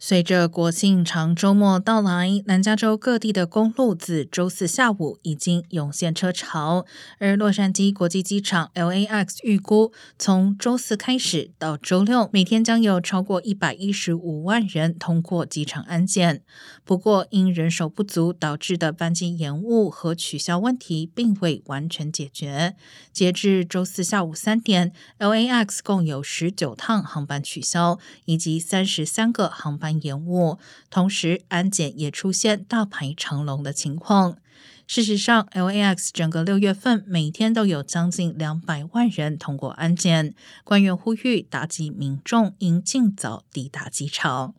随着国庆长周末到来，南加州各地的公路自周四下午已经涌现车潮，而洛杉矶国际机场 （LAX） 预估，从周四开始到周六，每天将有超过一百一十五万人通过机场安检。不过，因人手不足导致的班机延误和取消问题并未完全解决。截至周四下午三点，LAX 共有十九趟航班取消，以及三十三个航班。延误，同时安检也出现大排长龙的情况。事实上，LAX 整个六月份每天都有将近两百万人通过安检。官员呼吁打击民众应尽早抵达机场。